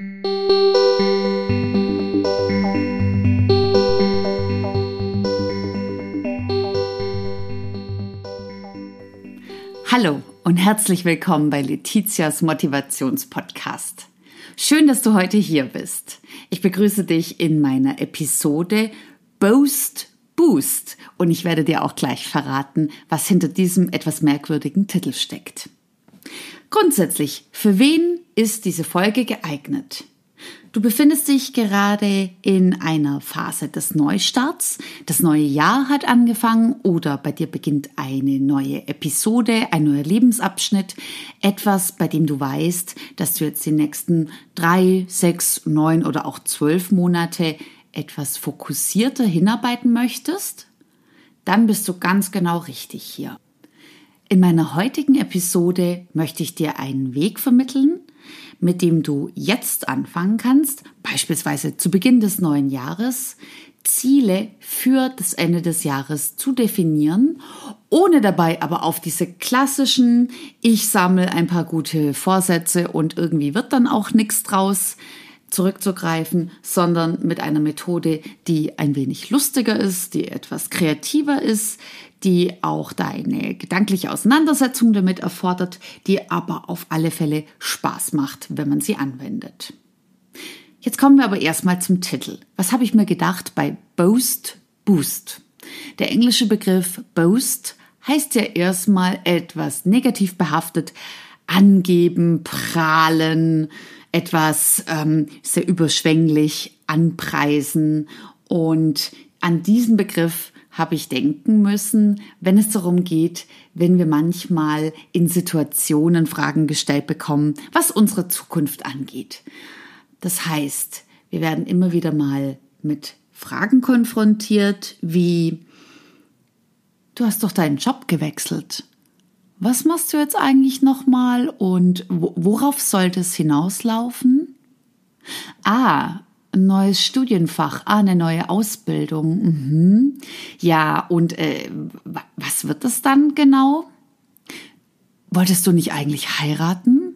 Hallo und herzlich willkommen bei Letizias Motivationspodcast. Schön, dass du heute hier bist. Ich begrüße dich in meiner Episode Boast Boost und ich werde dir auch gleich verraten, was hinter diesem etwas merkwürdigen Titel steckt. Grundsätzlich, für wen ist diese Folge geeignet? Du befindest dich gerade in einer Phase des Neustarts. Das neue Jahr hat angefangen oder bei dir beginnt eine neue Episode, ein neuer Lebensabschnitt. Etwas, bei dem du weißt, dass du jetzt die nächsten drei, sechs, neun oder auch zwölf Monate etwas fokussierter hinarbeiten möchtest. Dann bist du ganz genau richtig hier. In meiner heutigen Episode möchte ich dir einen Weg vermitteln, mit dem du jetzt anfangen kannst, beispielsweise zu Beginn des neuen Jahres, Ziele für das Ende des Jahres zu definieren, ohne dabei aber auf diese klassischen, ich sammle ein paar gute Vorsätze und irgendwie wird dann auch nichts draus, zurückzugreifen, sondern mit einer Methode, die ein wenig lustiger ist, die etwas kreativer ist, die auch deine gedankliche Auseinandersetzung damit erfordert, die aber auf alle Fälle Spaß macht, wenn man sie anwendet. Jetzt kommen wir aber erstmal zum Titel. Was habe ich mir gedacht bei Boast Boost? Der englische Begriff Boast heißt ja erstmal etwas negativ behaftet, angeben, prahlen, etwas ähm, sehr überschwänglich anpreisen. Und an diesen Begriff habe ich denken müssen, wenn es darum geht, wenn wir manchmal in Situationen Fragen gestellt bekommen, was unsere Zukunft angeht. Das heißt, wir werden immer wieder mal mit Fragen konfrontiert, wie du hast doch deinen Job gewechselt. Was machst du jetzt eigentlich nochmal und worauf sollte es hinauslaufen? Ah, ein neues Studienfach, ah, eine neue Ausbildung. Mhm. Ja, und äh, was wird das dann genau? Wolltest du nicht eigentlich heiraten?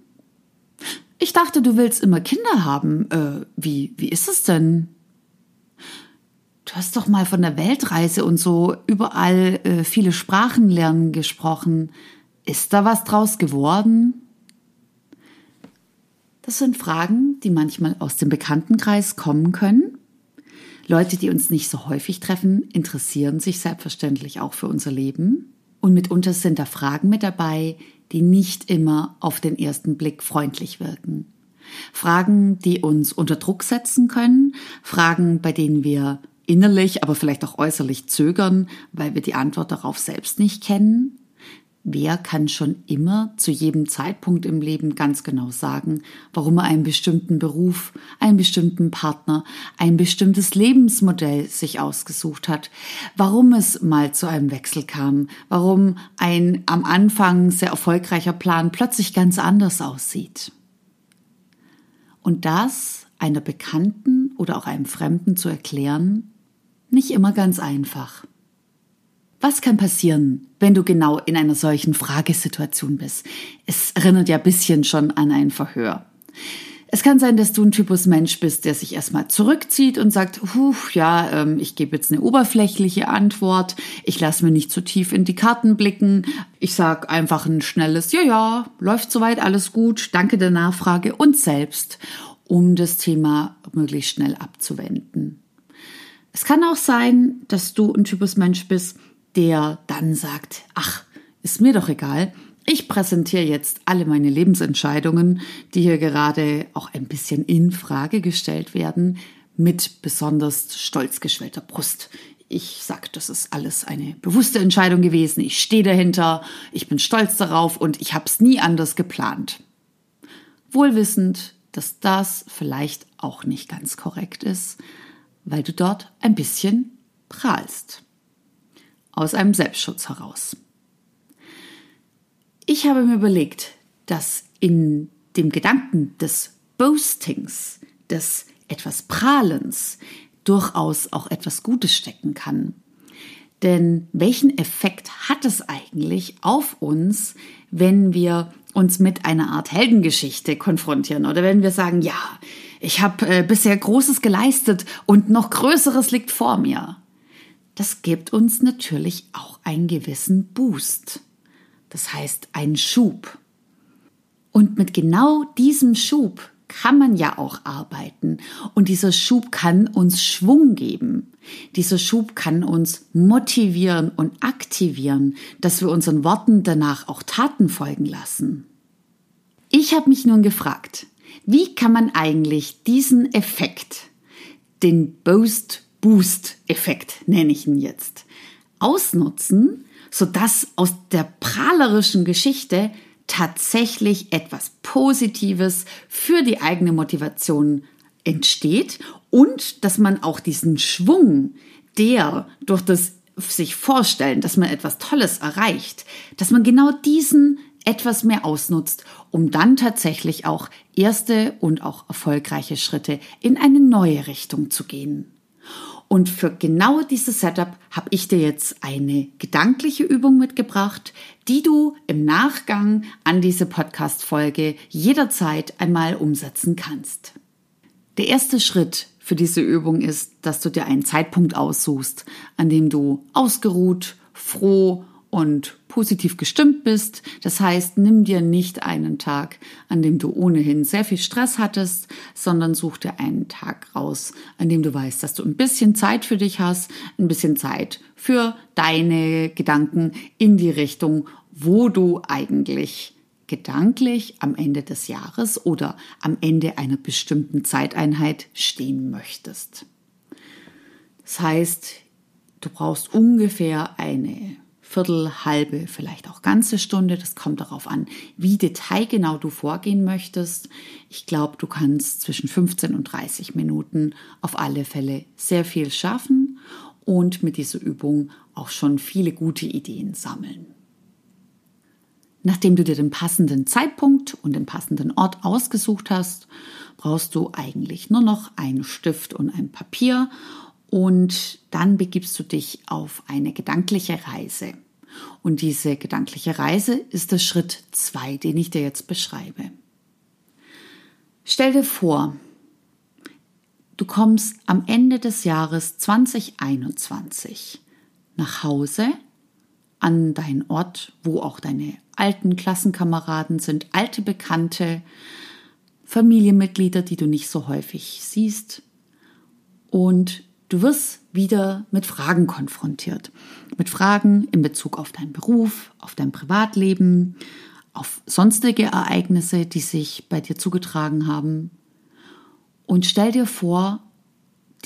Ich dachte, du willst immer Kinder haben. Äh, wie, wie ist es denn? Du hast doch mal von der Weltreise und so überall äh, viele Sprachen lernen gesprochen. Ist da was draus geworden? Das sind Fragen, die manchmal aus dem Bekanntenkreis kommen können. Leute, die uns nicht so häufig treffen, interessieren sich selbstverständlich auch für unser Leben. Und mitunter sind da Fragen mit dabei, die nicht immer auf den ersten Blick freundlich wirken. Fragen, die uns unter Druck setzen können, Fragen, bei denen wir innerlich, aber vielleicht auch äußerlich zögern, weil wir die Antwort darauf selbst nicht kennen. Wer kann schon immer zu jedem Zeitpunkt im Leben ganz genau sagen, warum er einen bestimmten Beruf, einen bestimmten Partner, ein bestimmtes Lebensmodell sich ausgesucht hat, warum es mal zu einem Wechsel kam, warum ein am Anfang sehr erfolgreicher Plan plötzlich ganz anders aussieht? Und das einer Bekannten oder auch einem Fremden zu erklären, nicht immer ganz einfach. Was kann passieren, wenn du genau in einer solchen Fragesituation bist? Es erinnert ja ein bisschen schon an ein Verhör. Es kann sein, dass du ein Typus Mensch bist, der sich erstmal zurückzieht und sagt, Huh, ja, ähm, ich gebe jetzt eine oberflächliche Antwort, ich lasse mir nicht zu tief in die Karten blicken, ich sage einfach ein schnelles, ja, ja, läuft soweit, alles gut, danke der Nachfrage und selbst, um das Thema möglichst schnell abzuwenden. Es kann auch sein, dass du ein Typus Mensch bist, der dann sagt, ach, ist mir doch egal, ich präsentiere jetzt alle meine Lebensentscheidungen, die hier gerade auch ein bisschen in Frage gestellt werden, mit besonders stolz geschwellter Brust. Ich sag, das ist alles eine bewusste Entscheidung gewesen. Ich stehe dahinter, ich bin stolz darauf und ich habe es nie anders geplant. Wohlwissend, dass das vielleicht auch nicht ganz korrekt ist, weil du dort ein bisschen prahlst aus einem Selbstschutz heraus. Ich habe mir überlegt, dass in dem Gedanken des Boastings, des etwas Prahlens, durchaus auch etwas Gutes stecken kann. Denn welchen Effekt hat es eigentlich auf uns, wenn wir uns mit einer Art Heldengeschichte konfrontieren oder wenn wir sagen, ja, ich habe äh, bisher Großes geleistet und noch Größeres liegt vor mir. Das gibt uns natürlich auch einen gewissen Boost. Das heißt einen Schub. Und mit genau diesem Schub kann man ja auch arbeiten. Und dieser Schub kann uns Schwung geben. Dieser Schub kann uns motivieren und aktivieren, dass wir unseren Worten danach auch Taten folgen lassen. Ich habe mich nun gefragt, wie kann man eigentlich diesen Effekt, den Boost Boost Effekt nenne ich ihn jetzt, ausnutzen, sodass aus der prahlerischen Geschichte tatsächlich etwas Positives für die eigene Motivation entsteht und dass man auch diesen Schwung, der durch das sich vorstellen, dass man etwas Tolles erreicht, dass man genau diesen etwas mehr ausnutzt, um dann tatsächlich auch erste und auch erfolgreiche Schritte in eine neue Richtung zu gehen. Und für genau dieses Setup habe ich dir jetzt eine gedankliche Übung mitgebracht, die du im Nachgang an diese Podcast-Folge jederzeit einmal umsetzen kannst. Der erste Schritt für diese Übung ist, dass du dir einen Zeitpunkt aussuchst, an dem du ausgeruht, froh und positiv gestimmt bist. Das heißt, nimm dir nicht einen Tag, an dem du ohnehin sehr viel Stress hattest, sondern such dir einen Tag raus, an dem du weißt, dass du ein bisschen Zeit für dich hast, ein bisschen Zeit für deine Gedanken in die Richtung, wo du eigentlich gedanklich am Ende des Jahres oder am Ende einer bestimmten Zeiteinheit stehen möchtest. Das heißt, du brauchst ungefähr eine Viertel, halbe, vielleicht auch ganze Stunde. Das kommt darauf an, wie detailgenau du vorgehen möchtest. Ich glaube, du kannst zwischen 15 und 30 Minuten auf alle Fälle sehr viel schaffen und mit dieser Übung auch schon viele gute Ideen sammeln. Nachdem du dir den passenden Zeitpunkt und den passenden Ort ausgesucht hast, brauchst du eigentlich nur noch einen Stift und ein Papier und dann begibst du dich auf eine gedankliche Reise. Und diese gedankliche Reise ist der Schritt zwei, den ich dir jetzt beschreibe. Stell dir vor, du kommst am Ende des Jahres 2021 nach Hause an deinen Ort, wo auch deine alten Klassenkameraden sind, alte Bekannte, Familienmitglieder, die du nicht so häufig siehst. Und Du wirst wieder mit Fragen konfrontiert. Mit Fragen in Bezug auf deinen Beruf, auf dein Privatleben, auf sonstige Ereignisse, die sich bei dir zugetragen haben. Und stell dir vor,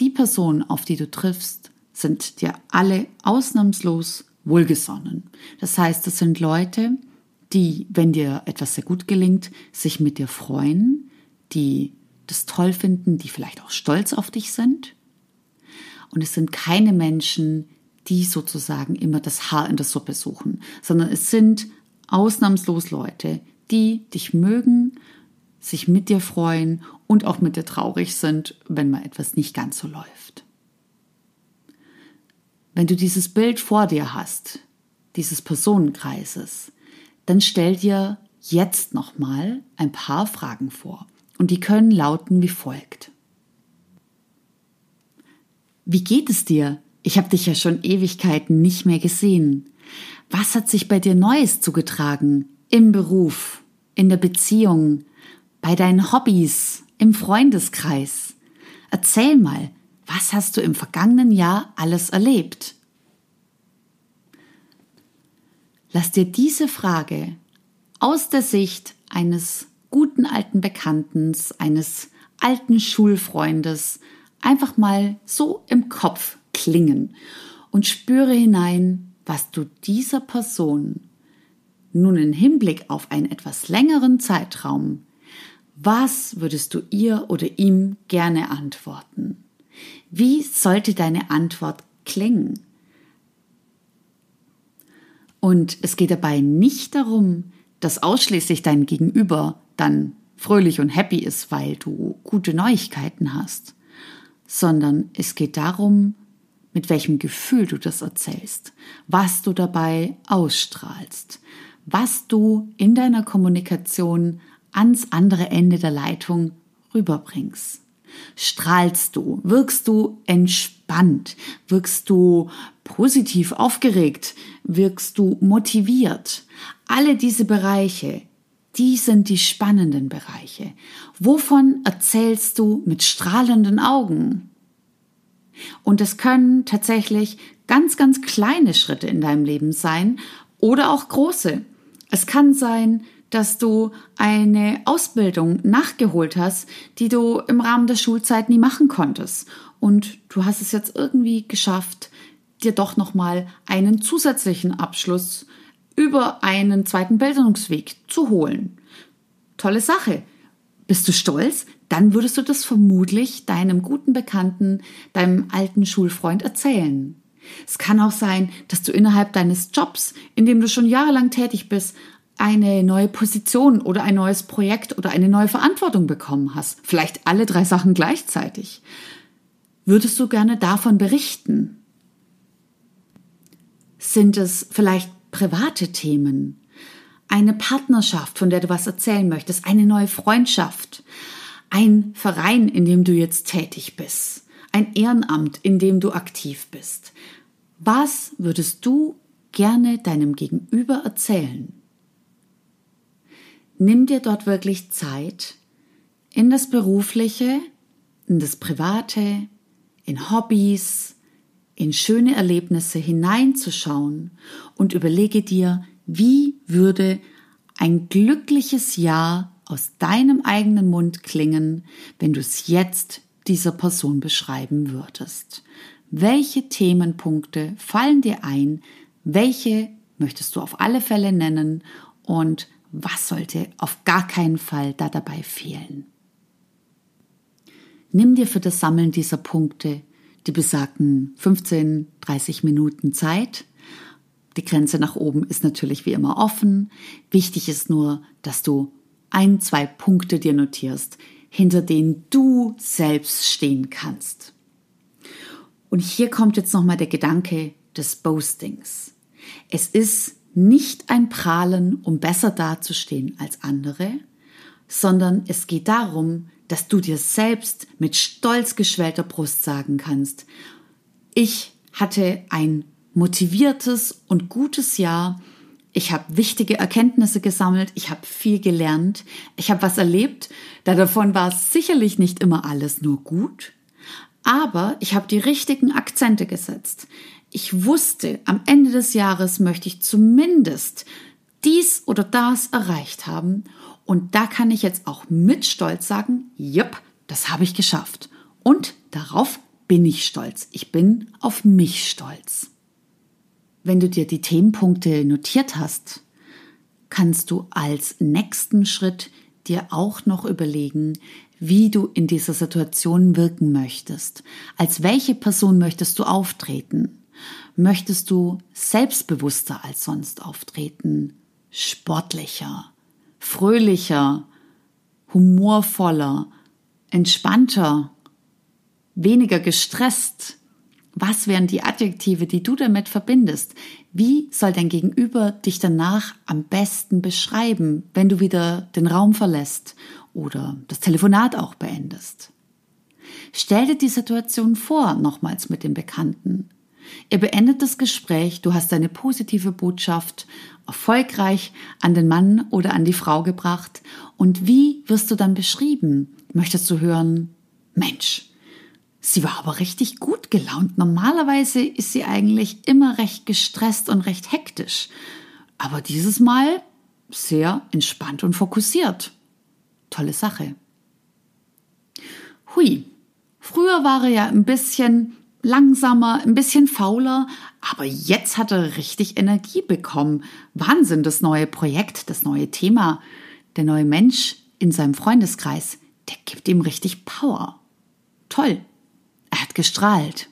die Personen, auf die du triffst, sind dir alle ausnahmslos wohlgesonnen. Das heißt, das sind Leute, die, wenn dir etwas sehr gut gelingt, sich mit dir freuen, die das toll finden, die vielleicht auch stolz auf dich sind und es sind keine Menschen, die sozusagen immer das Haar in der Suppe suchen, sondern es sind ausnahmslos Leute, die dich mögen, sich mit dir freuen und auch mit dir traurig sind, wenn mal etwas nicht ganz so läuft. Wenn du dieses Bild vor dir hast, dieses Personenkreises, dann stell dir jetzt nochmal ein paar Fragen vor. Und die können lauten wie folgt. Wie geht es dir? Ich habe dich ja schon Ewigkeiten nicht mehr gesehen. Was hat sich bei dir Neues zugetragen? Im Beruf, in der Beziehung, bei deinen Hobbys, im Freundeskreis? Erzähl mal, was hast du im vergangenen Jahr alles erlebt? Lass dir diese Frage aus der Sicht eines guten alten Bekannten, eines alten Schulfreundes, einfach mal so im Kopf klingen und spüre hinein, was du dieser Person nun im Hinblick auf einen etwas längeren Zeitraum, was würdest du ihr oder ihm gerne antworten? Wie sollte deine Antwort klingen? Und es geht dabei nicht darum, dass ausschließlich dein Gegenüber dann fröhlich und happy ist, weil du gute Neuigkeiten hast, sondern es geht darum, mit welchem Gefühl du das erzählst, was du dabei ausstrahlst, was du in deiner Kommunikation ans andere Ende der Leitung rüberbringst. Strahlst du? Wirkst du entspannt? Wirkst du positiv aufgeregt? Wirkst du motiviert? Alle diese Bereiche, die sind die spannenden Bereiche. Wovon erzählst du mit strahlenden Augen? Und es können tatsächlich ganz, ganz kleine Schritte in deinem Leben sein oder auch große. Es kann sein, dass du eine Ausbildung nachgeholt hast, die du im Rahmen der Schulzeit nie machen konntest. Und du hast es jetzt irgendwie geschafft, dir doch nochmal einen zusätzlichen Abschluss über einen zweiten Bildungsweg zu holen. Tolle Sache. Bist du stolz? Dann würdest du das vermutlich deinem guten Bekannten, deinem alten Schulfreund erzählen. Es kann auch sein, dass du innerhalb deines Jobs, in dem du schon jahrelang tätig bist, eine neue Position oder ein neues Projekt oder eine neue Verantwortung bekommen hast. Vielleicht alle drei Sachen gleichzeitig. Würdest du gerne davon berichten? Sind es vielleicht private Themen? Eine Partnerschaft, von der du was erzählen möchtest? Eine neue Freundschaft? Ein Verein, in dem du jetzt tätig bist? Ein Ehrenamt, in dem du aktiv bist? Was würdest du gerne deinem Gegenüber erzählen? nimm dir dort wirklich Zeit, in das Berufliche, in das Private, in Hobbys, in schöne Erlebnisse hineinzuschauen und überlege dir, wie würde ein glückliches Jahr aus deinem eigenen Mund klingen, wenn du es jetzt dieser Person beschreiben würdest. Welche Themenpunkte fallen dir ein? Welche möchtest du auf alle Fälle nennen? Und was sollte auf gar keinen Fall da dabei fehlen? Nimm dir für das Sammeln dieser Punkte die besagten 15, 30 Minuten Zeit. Die Grenze nach oben ist natürlich wie immer offen. Wichtig ist nur, dass du ein, zwei Punkte dir notierst, hinter denen du selbst stehen kannst. Und hier kommt jetzt nochmal der Gedanke des Boastings. Es ist nicht ein Prahlen, um besser dazustehen als andere, sondern es geht darum, dass du dir selbst mit stolz geschwellter Brust sagen kannst, ich hatte ein motiviertes und gutes Jahr, ich habe wichtige Erkenntnisse gesammelt, ich habe viel gelernt, ich habe was erlebt, da davon war sicherlich nicht immer alles nur gut, aber ich habe die richtigen Akzente gesetzt. Ich wusste, am Ende des Jahres möchte ich zumindest dies oder das erreicht haben. Und da kann ich jetzt auch mit Stolz sagen, jupp, das habe ich geschafft. Und darauf bin ich stolz. Ich bin auf mich stolz. Wenn du dir die Themenpunkte notiert hast, kannst du als nächsten Schritt dir auch noch überlegen, wie du in dieser Situation wirken möchtest. Als welche Person möchtest du auftreten? Möchtest du selbstbewusster als sonst auftreten, sportlicher, fröhlicher, humorvoller, entspannter, weniger gestresst? Was wären die Adjektive, die du damit verbindest? Wie soll dein Gegenüber dich danach am besten beschreiben, wenn du wieder den Raum verlässt oder das Telefonat auch beendest? Stell dir die Situation vor, nochmals mit dem Bekannten. Ihr beendet das Gespräch, du hast deine positive Botschaft erfolgreich an den Mann oder an die Frau gebracht. Und wie wirst du dann beschrieben? Möchtest du hören, Mensch, sie war aber richtig gut gelaunt. Normalerweise ist sie eigentlich immer recht gestresst und recht hektisch. Aber dieses Mal sehr entspannt und fokussiert. Tolle Sache. Hui. Früher war er ja ein bisschen langsamer, ein bisschen fauler, aber jetzt hat er richtig Energie bekommen. Wahnsinn, das neue Projekt, das neue Thema, der neue Mensch in seinem Freundeskreis, der gibt ihm richtig Power. Toll, er hat gestrahlt.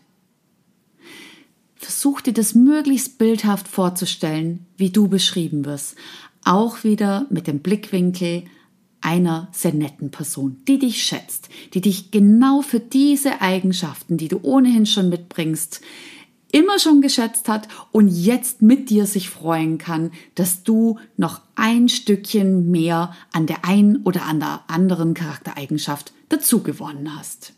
Versuch dir das möglichst bildhaft vorzustellen, wie du beschrieben wirst. Auch wieder mit dem Blickwinkel, einer sehr netten Person, die dich schätzt, die dich genau für diese Eigenschaften, die du ohnehin schon mitbringst, immer schon geschätzt hat und jetzt mit dir sich freuen kann, dass du noch ein Stückchen mehr an der einen oder an der anderen Charaktereigenschaft dazu gewonnen hast.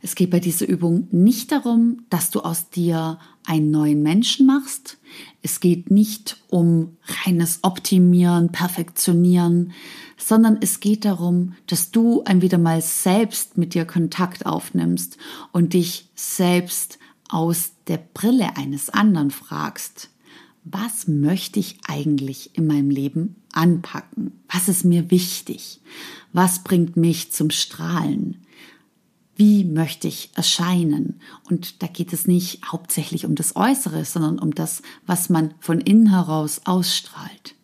Es geht bei dieser Übung nicht darum, dass du aus dir einen neuen Menschen machst. Es geht nicht um reines Optimieren, Perfektionieren, sondern es geht darum, dass du ein wieder mal selbst mit dir Kontakt aufnimmst und dich selbst aus der Brille eines anderen fragst. Was möchte ich eigentlich in meinem Leben anpacken? Was ist mir wichtig? Was bringt mich zum Strahlen? Wie möchte ich erscheinen? Und da geht es nicht hauptsächlich um das Äußere, sondern um das, was man von innen heraus ausstrahlt.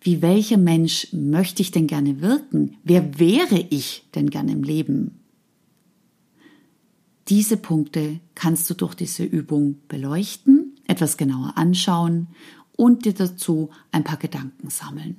Wie welcher Mensch möchte ich denn gerne wirken? Wer wäre ich denn gerne im Leben? Diese Punkte kannst du durch diese Übung beleuchten, etwas genauer anschauen und dir dazu ein paar Gedanken sammeln.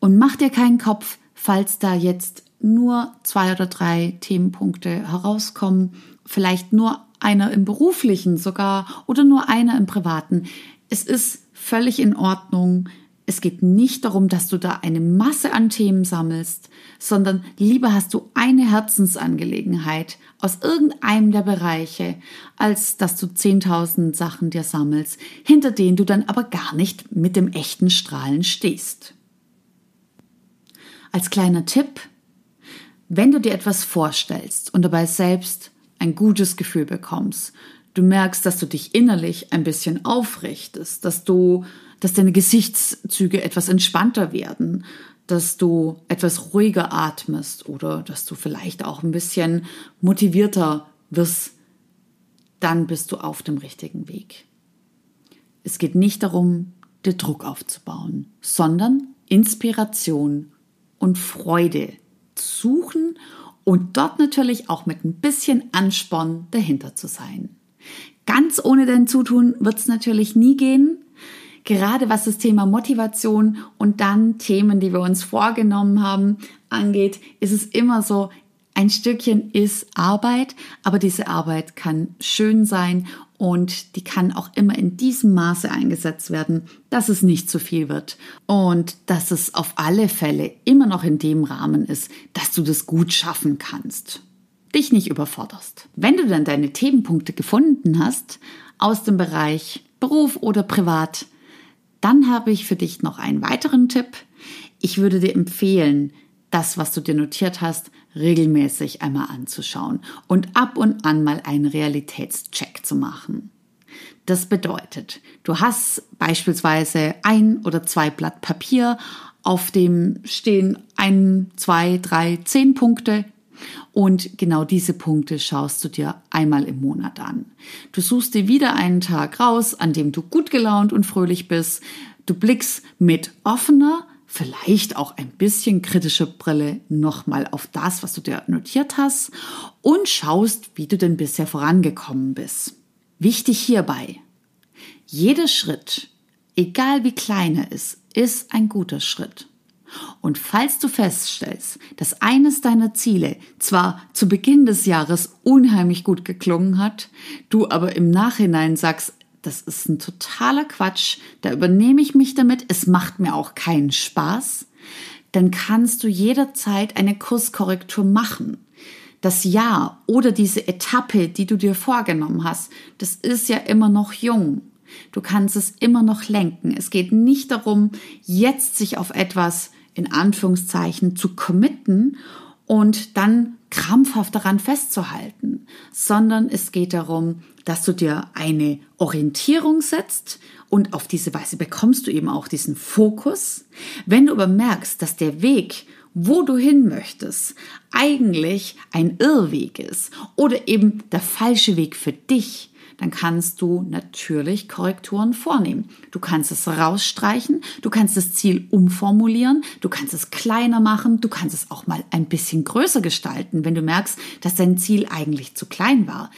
Und mach dir keinen Kopf, falls da jetzt nur zwei oder drei Themenpunkte herauskommen, vielleicht nur einer im beruflichen sogar oder nur einer im privaten. Es ist völlig in Ordnung. Es geht nicht darum, dass du da eine Masse an Themen sammelst, sondern lieber hast du eine Herzensangelegenheit aus irgendeinem der Bereiche, als dass du 10.000 Sachen dir sammelst, hinter denen du dann aber gar nicht mit dem echten Strahlen stehst. Als kleiner Tipp, wenn du dir etwas vorstellst und dabei selbst ein gutes Gefühl bekommst, du merkst, dass du dich innerlich ein bisschen aufrichtest, dass du, dass deine Gesichtszüge etwas entspannter werden, dass du etwas ruhiger atmest oder dass du vielleicht auch ein bisschen motivierter wirst, dann bist du auf dem richtigen Weg. Es geht nicht darum, dir Druck aufzubauen, sondern Inspiration und Freude suchen und dort natürlich auch mit ein bisschen Ansporn dahinter zu sein. Ganz ohne dein Zutun wird es natürlich nie gehen. Gerade was das Thema Motivation und dann Themen, die wir uns vorgenommen haben, angeht, ist es immer so, ein Stückchen ist Arbeit, aber diese Arbeit kann schön sein und die kann auch immer in diesem Maße eingesetzt werden, dass es nicht zu viel wird und dass es auf alle Fälle immer noch in dem Rahmen ist, dass du das gut schaffen kannst. Dich nicht überforderst. Wenn du dann deine Themenpunkte gefunden hast aus dem Bereich Beruf oder Privat, dann habe ich für dich noch einen weiteren Tipp. Ich würde dir empfehlen, das, was du dir notiert hast, regelmäßig einmal anzuschauen und ab und an mal einen Realitätscheck zu machen. Das bedeutet, du hast beispielsweise ein oder zwei Blatt Papier, auf dem stehen ein, zwei, drei, zehn Punkte und genau diese Punkte schaust du dir einmal im Monat an. Du suchst dir wieder einen Tag raus, an dem du gut gelaunt und fröhlich bist. Du blickst mit offener, vielleicht auch ein bisschen kritische Brille nochmal auf das, was du dir notiert hast und schaust, wie du denn bisher vorangekommen bist. Wichtig hierbei, jeder Schritt, egal wie klein er ist, ist ein guter Schritt. Und falls du feststellst, dass eines deiner Ziele zwar zu Beginn des Jahres unheimlich gut geklungen hat, du aber im Nachhinein sagst, das ist ein totaler Quatsch, da übernehme ich mich damit, es macht mir auch keinen Spaß, dann kannst du jederzeit eine Kurskorrektur machen. Das Jahr oder diese Etappe, die du dir vorgenommen hast, das ist ja immer noch jung. Du kannst es immer noch lenken. Es geht nicht darum, jetzt sich auf etwas in Anführungszeichen zu committen und dann krampfhaft daran festzuhalten, sondern es geht darum, dass du dir eine Orientierung setzt und auf diese Weise bekommst du eben auch diesen Fokus. Wenn du aber merkst, dass der Weg, wo du hin möchtest, eigentlich ein Irrweg ist oder eben der falsche Weg für dich, dann kannst du natürlich Korrekturen vornehmen. Du kannst es rausstreichen, du kannst das Ziel umformulieren, du kannst es kleiner machen, du kannst es auch mal ein bisschen größer gestalten, wenn du merkst, dass dein Ziel eigentlich zu klein war.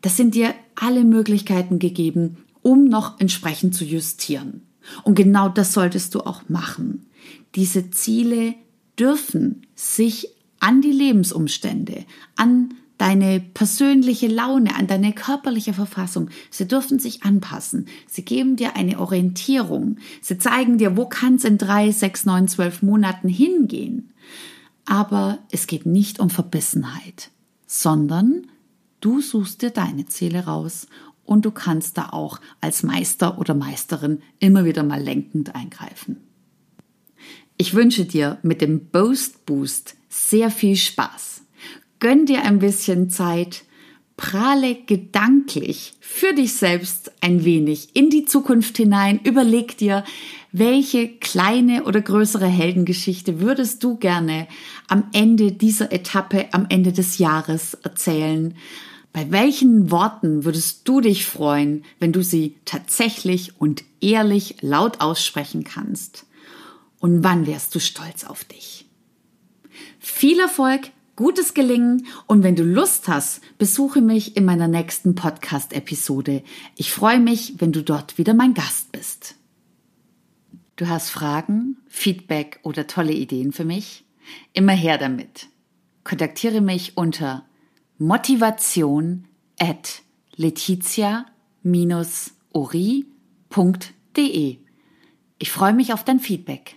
Das sind dir alle Möglichkeiten gegeben, um noch entsprechend zu justieren. Und genau das solltest du auch machen. Diese Ziele dürfen sich an die Lebensumstände, an deine persönliche Laune, an deine körperliche Verfassung. Sie dürfen sich anpassen. Sie geben dir eine Orientierung. Sie zeigen dir, wo kann es in drei, sechs, neun, zwölf Monaten hingehen. Aber es geht nicht um Verbissenheit, sondern du suchst dir deine Ziele raus und du kannst da auch als Meister oder Meisterin immer wieder mal lenkend eingreifen. Ich wünsche dir mit dem Boast Boost sehr viel Spaß. Gönn dir ein bisschen Zeit, prahle gedanklich für dich selbst ein wenig in die Zukunft hinein, überleg dir, welche kleine oder größere Heldengeschichte würdest du gerne am Ende dieser Etappe, am Ende des Jahres erzählen? Bei welchen Worten würdest du dich freuen, wenn du sie tatsächlich und ehrlich laut aussprechen kannst? Und wann wärst du stolz auf dich? Viel Erfolg, gutes Gelingen und wenn du Lust hast, besuche mich in meiner nächsten Podcast-Episode. Ich freue mich, wenn du dort wieder mein Gast bist. Du hast Fragen, Feedback oder tolle Ideen für mich? Immer her damit. Kontaktiere mich unter motivation at letizia-ori.de. Ich freue mich auf dein Feedback.